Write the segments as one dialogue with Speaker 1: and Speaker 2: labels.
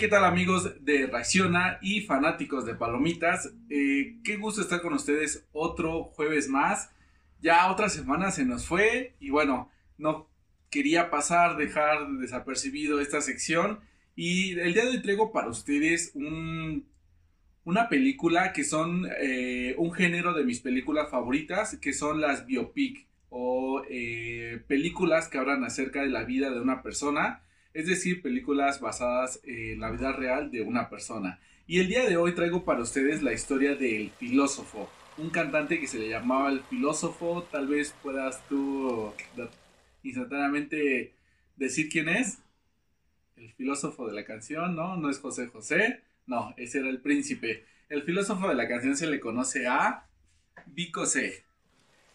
Speaker 1: ¿qué tal amigos de Reacciona y fanáticos de Palomitas? Eh, qué gusto estar con ustedes otro jueves más. Ya otra semana se nos fue y bueno, no quería pasar, dejar desapercibido esta sección. Y el día de hoy traigo para ustedes un, una película que son eh, un género de mis películas favoritas, que son las biopic o eh, películas que hablan acerca de la vida de una persona es decir, películas basadas en la vida real de una persona. Y el día de hoy traigo para ustedes la historia del filósofo, un cantante que se le llamaba el filósofo, tal vez puedas tú instantáneamente decir quién es. El filósofo de la canción, ¿no? No es José José, no, ese era el príncipe. El filósofo de la canción se le conoce a Vico C.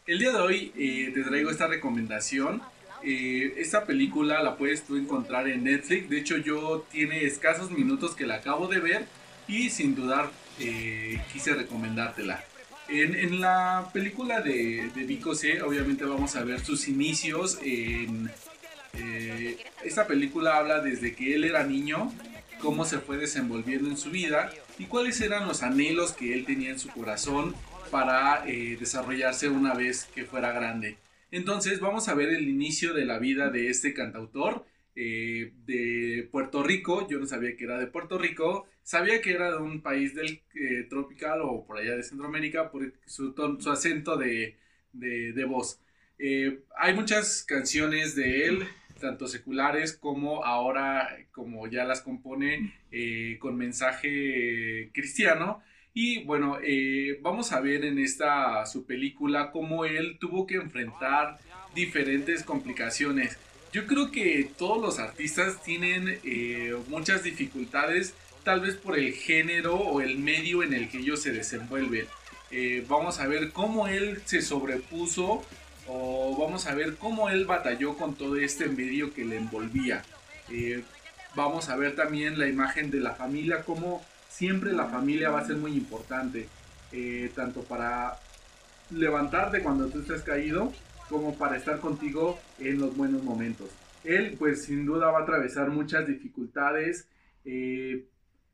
Speaker 1: El día de hoy eh, te traigo esta recomendación eh, esta película la puedes tú encontrar en Netflix. De hecho, yo tiene escasos minutos que la acabo de ver y sin dudar eh, quise recomendártela. En, la película de, de Vico C, obviamente vamos a ver sus inicios. Eh, esta película habla desde que él era niño, cómo se fue desenvolviendo en su vida y cuáles eran los anhelos que él tenía en su corazón para desarrollarse una vez que fuera grande. Entonces vamos a ver el inicio de la vida de este cantautor eh, de Puerto Rico. Yo no sabía que era de Puerto Rico. Sabía que era de un país del eh, tropical o por allá de Centroamérica por su, su acento de, voz. Eh, hay muchas canciones de él, tanto seculares como ahora, como ya las compone con mensaje cristiano. Y bueno, eh, vamos a ver en esta su película cómo él tuvo que enfrentar diferentes complicaciones. Yo creo que todos los artistas tienen eh, muchas dificultades, tal vez por el género o el medio en el que ellos se desenvuelven. Eh, vamos a ver cómo él se sobrepuso o vamos a ver cómo él batalló con todo este medio que le envolvía. vamos a ver también la imagen de la familia, cómo siempre la familia va a ser muy importante, eh, tanto para levantarte cuando tú estés caído, como para estar contigo en los buenos momentos. Él, pues sin duda va a atravesar muchas dificultades. Eh,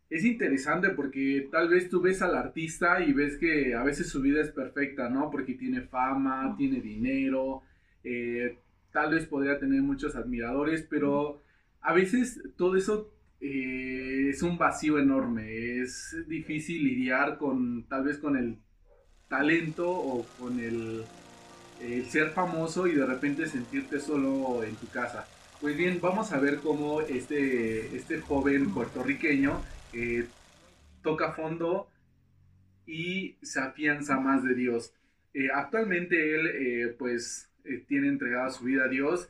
Speaker 1: es interesante porque tal vez tú ves al artista y ves que a veces su vida es perfecta, ¿no? Porque tiene fama, tiene dinero, eh, tal vez podría tener muchos admiradores, pero a veces todo eso eh, es un vacío enorme. Es difícil lidiar con tal vez con el talento o con el, ser famoso y de repente sentirte solo en tu casa. Pues bien, vamos a ver cómo este, este joven puertorriqueño eh, toca fondo y se afianza más de Dios. Eh, actualmente él pues tiene entregada su vida a Dios,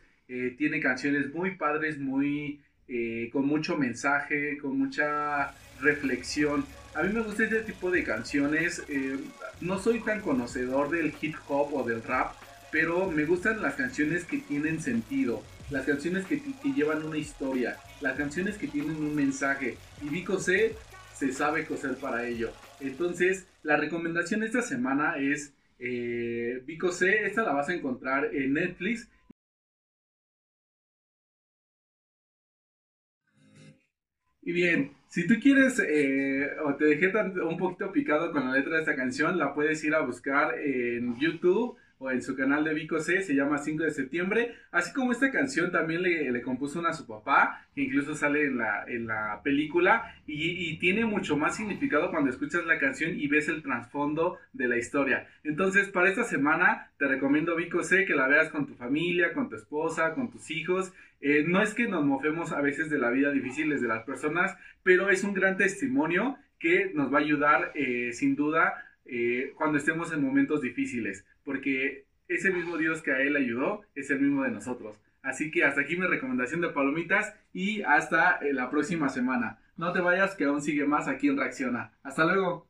Speaker 1: tiene canciones muy padres, muy eh, con mucho mensaje, con mucha reflexión. A mí me gusta este tipo de canciones. Eh, no soy tan conocedor del hip hop o del rap, pero me gustan las canciones que tienen sentido, las canciones que, llevan una historia, las canciones que tienen un mensaje. Y Vico C se sabe coser para ello. Entonces, la recomendación esta semana es eh, C. Esta la vas a encontrar en Netflix Y bien, si tú quieres eh, o te dejé un poquito picado con la letra de esta canción, la puedes ir a buscar en YouTube o en su canal de Vico C, se llama 5 de septiembre, así como esta canción también le, compuso una a su papá, que incluso sale en la, en la película, y, tiene mucho más significado cuando escuchas la canción y ves el trasfondo de la historia. Entonces, para esta semana te recomiendo Vico C, que la veas con tu familia, con tu esposa, con tus hijos. Eh, no es que nos mofemos a veces de la vida difícil de las personas, pero es un gran testimonio que nos va a ayudar eh, sin duda eh, cuando estemos en momentos difíciles, porque ese mismo Dios que a él ayudó es el mismo de nosotros. Así que hasta aquí mi recomendación de palomitas y hasta eh, la próxima semana. No te vayas que aún sigue más aquí en Reacciona. Hasta luego.